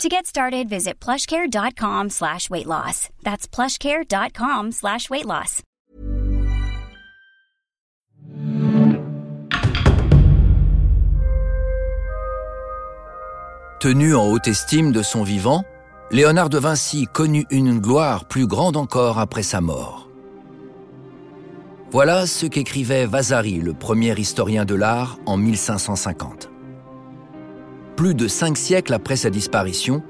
To get started, visit plushcare.com slash weight loss. That's plushcare.com slash weight loss. Tenu en haute estime de son vivant, Léonard de Vinci connut une gloire plus grande encore après sa mort. Voilà ce qu'écrivait Vasari, le premier historien de l'art, en 1550. Plus de cinq siècles après sa disparition,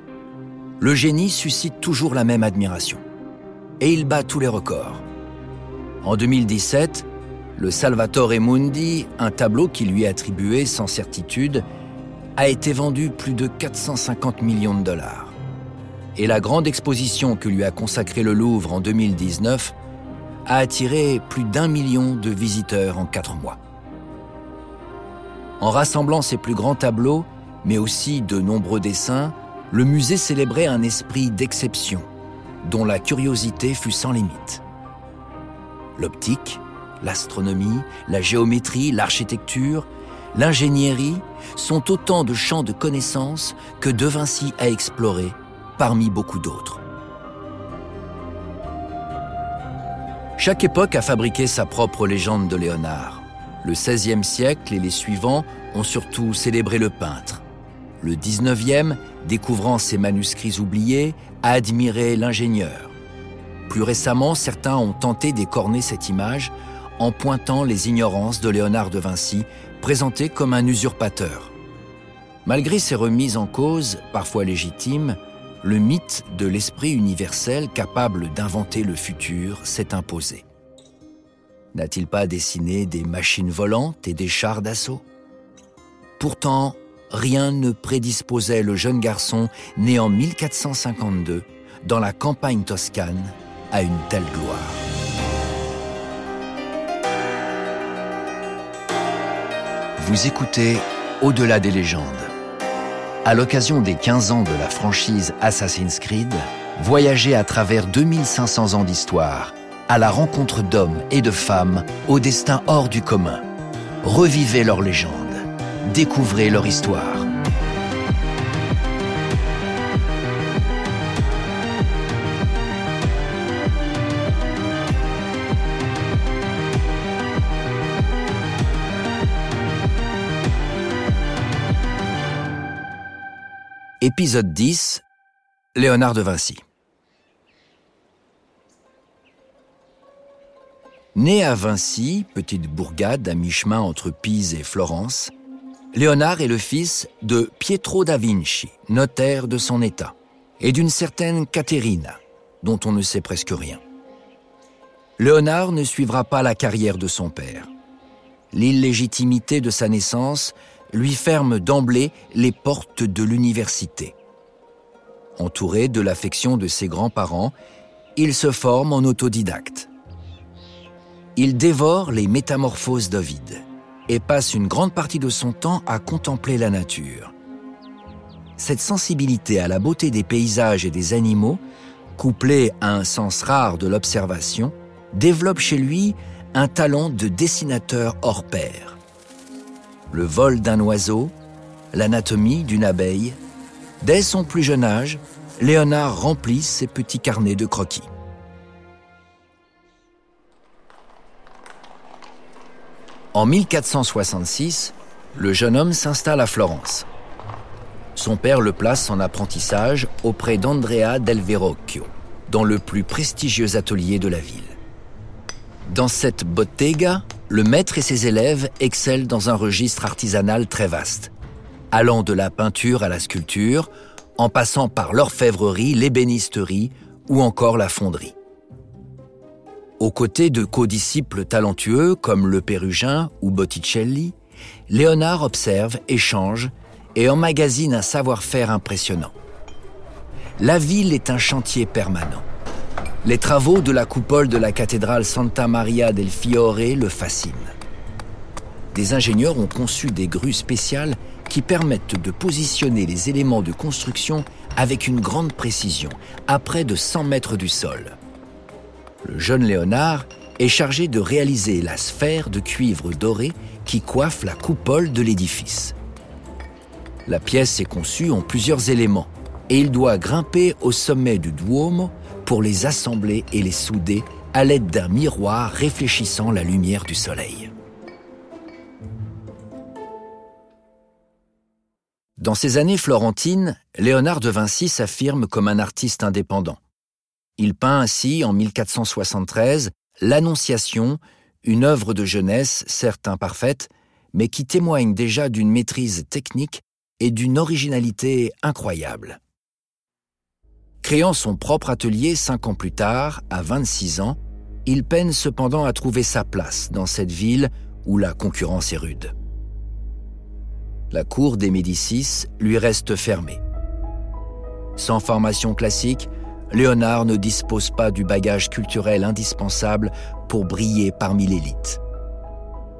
le génie suscite toujours la même admiration. Et il bat tous les records. En 2017, le Salvatore Mundi, un tableau qui lui est attribué sans certitude, a été vendu plus de 450 millions de dollars. Et la grande exposition que lui a consacrée le Louvre en 2019 a attiré plus d'un million de visiteurs en quatre mois. En rassemblant ses plus grands tableaux, mais aussi de nombreux dessins, le musée célébrait un esprit d'exception, dont la curiosité fut sans limite. L'optique, l'astronomie, la géométrie, l'architecture, l'ingénierie sont autant de champs de connaissances que De Vinci a explorés parmi beaucoup d'autres. Chaque époque a fabriqué sa propre légende de Léonard. Le XVIe siècle et les suivants ont surtout célébré le peintre. Le XIXe, découvrant ses manuscrits oubliés, a admiré l'ingénieur. Plus récemment, certains ont tenté d'écorner cette image en pointant les ignorances de Léonard de Vinci, présenté comme un usurpateur. Malgré ces remises en cause, parfois légitimes, le mythe de l'esprit universel capable d'inventer le futur s'est imposé. N'a-t-il pas dessiné des machines volantes et des chars d'assaut? Pourtant, rien ne prédisposait le jeune garçon né en 1452 dans la campagne toscane à une telle gloire. Vous écoutez Au-delà des légendes à l'occasion des 15 ans de la franchise Assassin's Creed, voyagez à travers 2500 ans d'histoire, à la rencontre d'hommes et de femmes au destin hors du commun. Revivez leur légende, découvrez leur histoire. Épisode 10 Léonard de Vinci Né à Vinci, petite bourgade à mi-chemin entre Pise et Florence, Léonard est le fils de Pietro da Vinci, notaire de son état, et d'une certaine Caterina, dont on ne sait presque rien. Léonard ne suivra pas la carrière de son père. L'illégitimité de sa naissance lui ferme d'emblée les portes de l'université. Entouré de l'affection de ses grands-parents, il se forme en autodidacte. Il dévore les métamorphoses d'Ovide et passe une grande partie de son temps à contempler la nature. Cette sensibilité à la beauté des paysages et des animaux, couplée à un sens rare de l'observation, développe chez lui un talent de dessinateur hors pair le vol d'un oiseau, l'anatomie d'une abeille. Dès son plus jeune âge, Léonard remplit ses petits carnets de croquis. En 1466, le jeune homme s'installe à Florence. Son père le place en apprentissage auprès d'Andrea del Verrocchio, dans le plus prestigieux atelier de la ville. Dans cette bottega, le maître et ses élèves excellent dans un registre artisanal très vaste, allant de la peinture à la sculpture, en passant par l'orfèvrerie, l'ébénisterie ou encore la fonderie. Aux côtés de codisciples talentueux comme le Pérugin ou Botticelli, Léonard observe, échange et emmagasine un savoir-faire impressionnant. La ville est un chantier permanent. Les travaux de la coupole de la cathédrale Santa Maria del Fiore le fascinent. Des ingénieurs ont conçu des grues spéciales qui permettent de positionner les éléments de construction avec une grande précision, à près de 100 mètres du sol. Le jeune Léonard est chargé de réaliser la sphère de cuivre doré qui coiffe la coupole de l'édifice. La pièce est conçue en plusieurs éléments et il doit grimper au sommet du Duomo pour les assembler et les souder à l'aide d'un miroir réfléchissant la lumière du soleil. Dans ces années florentines, Léonard de Vinci s'affirme comme un artiste indépendant. Il peint ainsi, en 1473, L'Annonciation, une œuvre de jeunesse, certes imparfaite, mais qui témoigne déjà d'une maîtrise technique et d'une originalité incroyable. Créant son propre atelier cinq ans plus tard, à 26 ans, il peine cependant à trouver sa place dans cette ville où la concurrence est rude. La cour des Médicis lui reste fermée. Sans formation classique, Léonard ne dispose pas du bagage culturel indispensable pour briller parmi l'élite.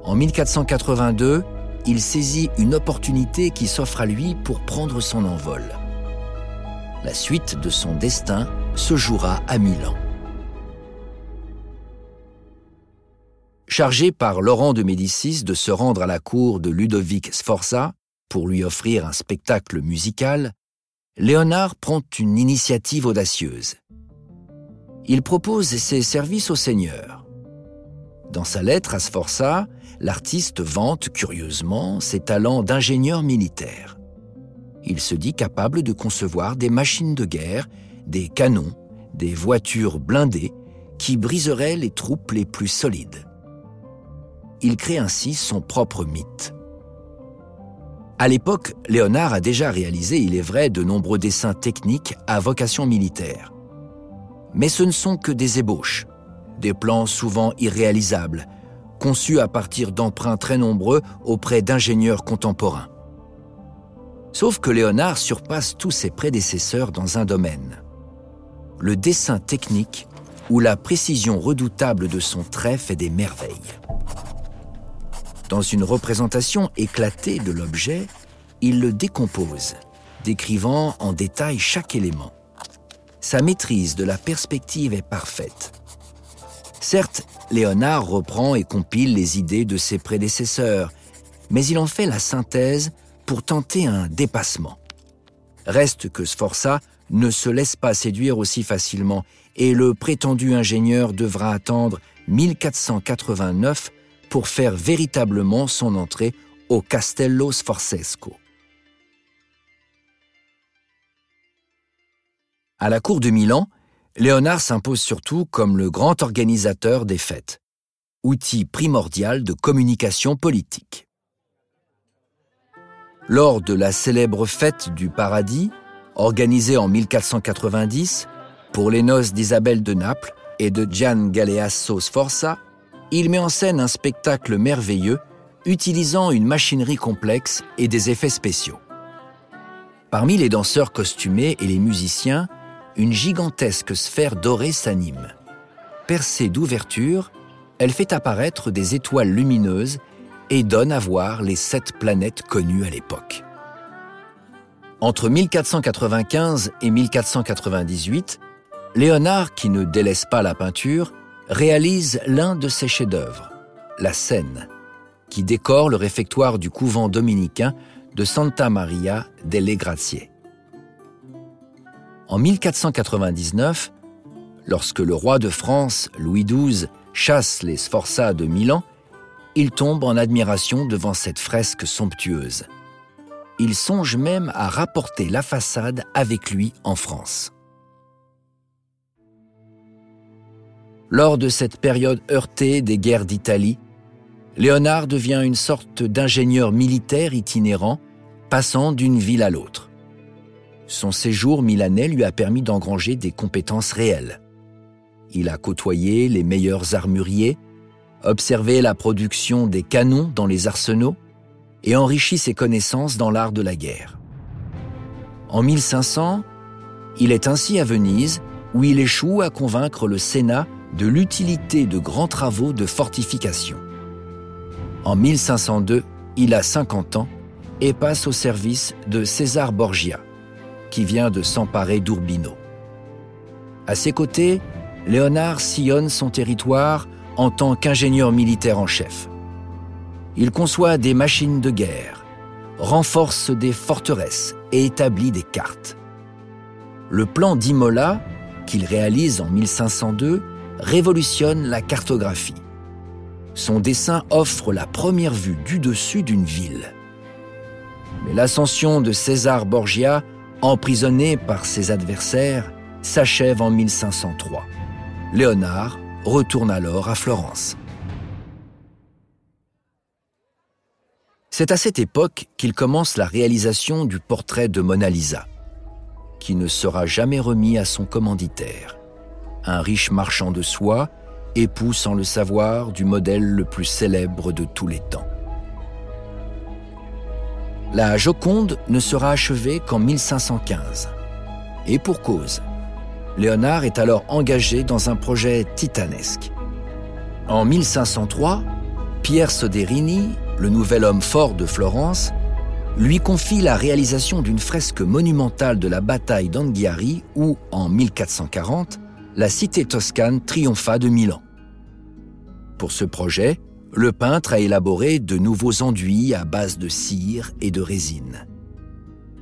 En 1482, il saisit une opportunité qui s'offre à lui pour prendre son envol. La suite de son destin se jouera à Milan. Chargé par Laurent de Médicis de se rendre à la cour de Ludovic Sforza pour lui offrir un spectacle musical, Léonard prend une initiative audacieuse. Il propose ses services au Seigneur. Dans sa lettre à Sforza, l'artiste vante curieusement ses talents d'ingénieur militaire. Il se dit capable de concevoir des machines de guerre, des canons, des voitures blindées qui briseraient les troupes les plus solides. Il crée ainsi son propre mythe. À l'époque, Léonard a déjà réalisé, il est vrai, de nombreux dessins techniques à vocation militaire. Mais ce ne sont que des ébauches, des plans souvent irréalisables, conçus à partir d'emprunts très nombreux auprès d'ingénieurs contemporains. Sauf que Léonard surpasse tous ses prédécesseurs dans un domaine. Le dessin technique où la précision redoutable de son trait fait des merveilles. Dans une représentation éclatée de l'objet, il le décompose, décrivant en détail chaque élément. Sa maîtrise de la perspective est parfaite. Certes, Léonard reprend et compile les idées de ses prédécesseurs, mais il en fait la synthèse pour tenter un dépassement. Reste que Sforza ne se laisse pas séduire aussi facilement et le prétendu ingénieur devra attendre 1489 pour faire véritablement son entrée au Castello Sforzesco. À la cour de Milan, Léonard s'impose surtout comme le grand organisateur des fêtes, outil primordial de communication politique. Lors de la célèbre fête du paradis, organisée en 1490 pour les noces d'Isabelle de Naples et de Gian Galeasso Sforza, il met en scène un spectacle merveilleux utilisant une machinerie complexe et des effets spéciaux. Parmi les danseurs costumés et les musiciens, une gigantesque sphère dorée s'anime. Percée d'ouvertures, elle fait apparaître des étoiles lumineuses et donne à voir les sept planètes connues à l'époque. Entre 1495 et 1498, Léonard, qui ne délaisse pas la peinture, réalise l'un de ses chefs-d'œuvre, la scène, qui décore le réfectoire du couvent dominicain de Santa Maria delle Grazie. En 1499, lorsque le roi de France, Louis XII, chasse les Sforzas de Milan, il tombe en admiration devant cette fresque somptueuse. Il songe même à rapporter la façade avec lui en France. Lors de cette période heurtée des guerres d'Italie, Léonard devient une sorte d'ingénieur militaire itinérant, passant d'une ville à l'autre. Son séjour milanais lui a permis d'engranger des compétences réelles. Il a côtoyé les meilleurs armuriers, observé la production des canons dans les arsenaux et enrichi ses connaissances dans l'art de la guerre. En 1500, il est ainsi à Venise où il échoue à convaincre le Sénat de l'utilité de grands travaux de fortification. En 1502, il a 50 ans et passe au service de César Borgia, qui vient de s'emparer d'Urbino. À ses côtés, Léonard sillonne son territoire en tant qu'ingénieur militaire en chef. Il conçoit des machines de guerre, renforce des forteresses et établit des cartes. Le plan d'Imola, qu'il réalise en 1502, révolutionne la cartographie. Son dessin offre la première vue du dessus d'une ville. Mais l'ascension de César Borgia, emprisonné par ses adversaires, s'achève en 1503. Léonard retourne alors à Florence. C'est à cette époque qu'il commence la réalisation du portrait de Mona Lisa, qui ne sera jamais remis à son commanditaire, un riche marchand de soie, époux sans le savoir du modèle le plus célèbre de tous les temps. La Joconde ne sera achevée qu'en 1515. Et pour cause. Léonard est alors engagé dans un projet titanesque. En 1503, Pierre Soderini, le nouvel homme fort de Florence, lui confie la réalisation d'une fresque monumentale de la bataille d'Anghiari où, en 1440, la cité toscane triompha de Milan. Pour ce projet, le peintre a élaboré de nouveaux enduits à base de cire et de résine.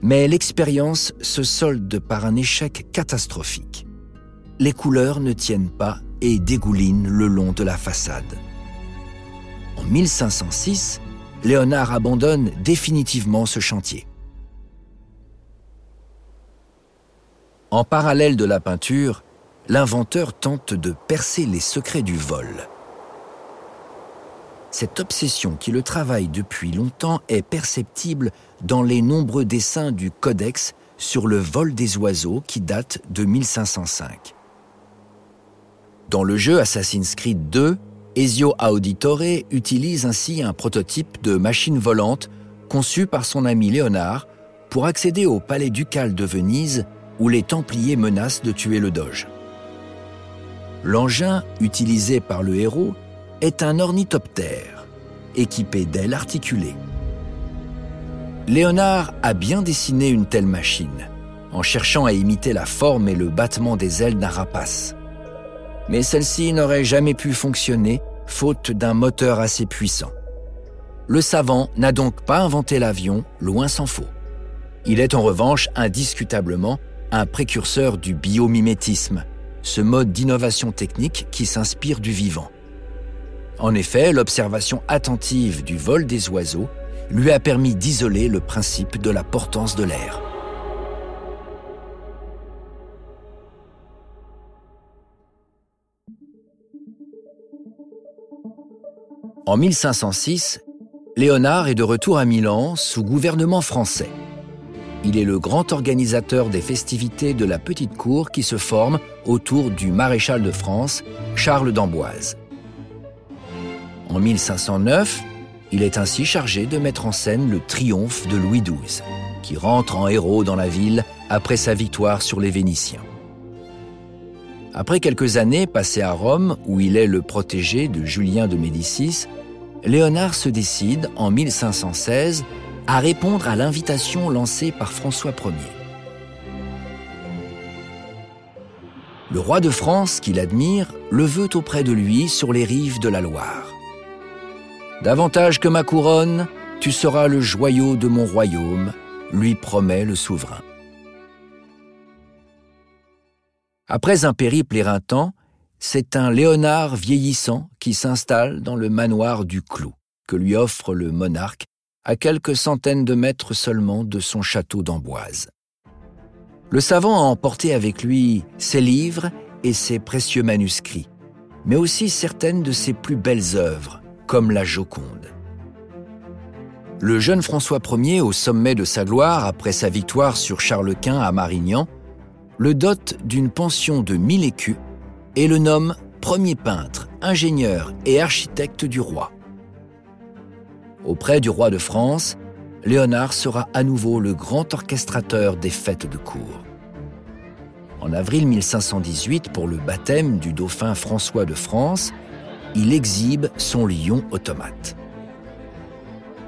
Mais l'expérience se solde par un échec catastrophique. Les couleurs ne tiennent pas et dégoulinent le long de la façade. En 1506, Léonard abandonne définitivement ce chantier. En parallèle de la peinture, l'inventeur tente de percer les secrets du vol. Cette obsession qui le travaille depuis longtemps est perceptible dans les nombreux dessins du Codex sur le vol des oiseaux qui date de 1505. Dans le jeu Assassin's Creed 2, Ezio Auditore utilise ainsi un prototype de machine volante conçu par son ami Léonard pour accéder au palais ducal de Venise où les Templiers menacent de tuer le Doge. L'engin utilisé par le héros est un ornithoptère, équipé d'ailes articulées. Léonard a bien dessiné une telle machine, en cherchant à imiter la forme et le battement des ailes d'un rapace mais celle-ci n'aurait jamais pu fonctionner faute d'un moteur assez puissant. Le savant n'a donc pas inventé l'avion, loin s'en faut. Il est en revanche indiscutablement un précurseur du biomimétisme, ce mode d'innovation technique qui s'inspire du vivant. En effet, l'observation attentive du vol des oiseaux lui a permis d'isoler le principe de la portance de l'air. En 1506, Léonard est de retour à Milan sous gouvernement français. Il est le grand organisateur des festivités de la petite cour qui se forment autour du maréchal de France, Charles d'Amboise. En 1509, il est ainsi chargé de mettre en scène le triomphe de Louis XII, qui rentre en héros dans la ville après sa victoire sur les Vénitiens. Après quelques années passées à Rome, où il est le protégé de Julien de Médicis, Léonard se décide, en 1516, à répondre à l'invitation lancée par François Ier. Le roi de France, qu'il admire, le veut auprès de lui sur les rives de la Loire. Davantage que ma couronne, tu seras le joyau de mon royaume, lui promet le souverain. Après un périple éreintant, c'est un Léonard vieillissant qui s'installe dans le manoir du Clou, que lui offre le monarque, à quelques centaines de mètres seulement de son château d'Amboise. Le savant a emporté avec lui ses livres et ses précieux manuscrits, mais aussi certaines de ses plus belles œuvres, comme la Joconde. Le jeune François Ier, au sommet de sa gloire après sa victoire sur Charles Quint à Marignan, le dote d'une pension de mille écus et le nomme premier peintre, ingénieur et architecte du roi. Auprès du roi de France, Léonard sera à nouveau le grand orchestrateur des fêtes de cour. En avril 1518, pour le baptême du dauphin François de France, il exhibe son lion automate.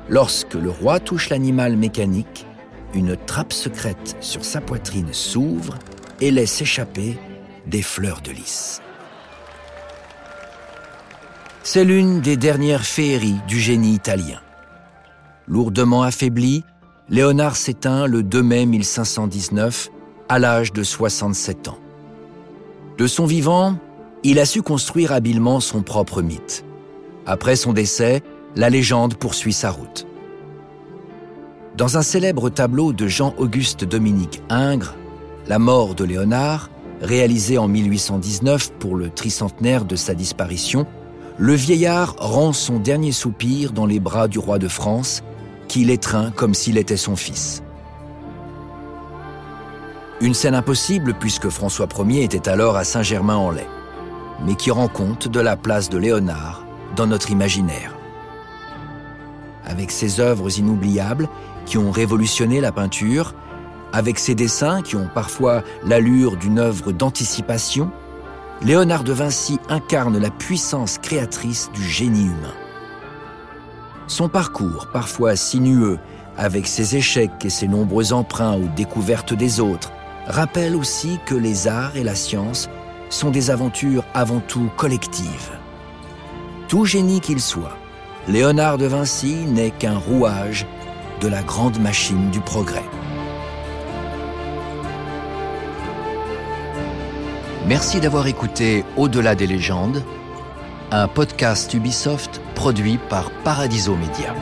Lorsque le roi touche l'animal mécanique, une trappe secrète sur sa poitrine s'ouvre et laisse échapper des fleurs de lys. C'est l'une des dernières féeries du génie italien. Lourdement affaibli, Léonard s'éteint le 2 mai 1519 à l'âge de 67 ans. De son vivant, il a su construire habilement son propre mythe. Après son décès, la légende poursuit sa route. Dans un célèbre tableau de Jean-Auguste Dominique Ingres, La mort de Léonard, réalisé en 1819 pour le tricentenaire de sa disparition, le vieillard rend son dernier soupir dans les bras du roi de France, qui l'étreint comme s'il était son fils. Une scène impossible puisque François Ier était alors à Saint-Germain-en-Laye, mais qui rend compte de la place de Léonard dans notre imaginaire. Avec ses œuvres inoubliables qui ont révolutionné la peinture, avec ses dessins qui ont parfois l'allure d'une œuvre d'anticipation, Léonard de Vinci incarne la puissance créatrice du génie humain. Son parcours, parfois sinueux, avec ses échecs et ses nombreux emprunts aux découvertes des autres, rappelle aussi que les arts et la science sont des aventures avant tout collectives. Tout génie qu'il soit, Léonard de Vinci n'est qu'un rouage de la grande machine du progrès. Merci d'avoir écouté Au-delà des légendes, un podcast Ubisoft produit par Paradiso Media.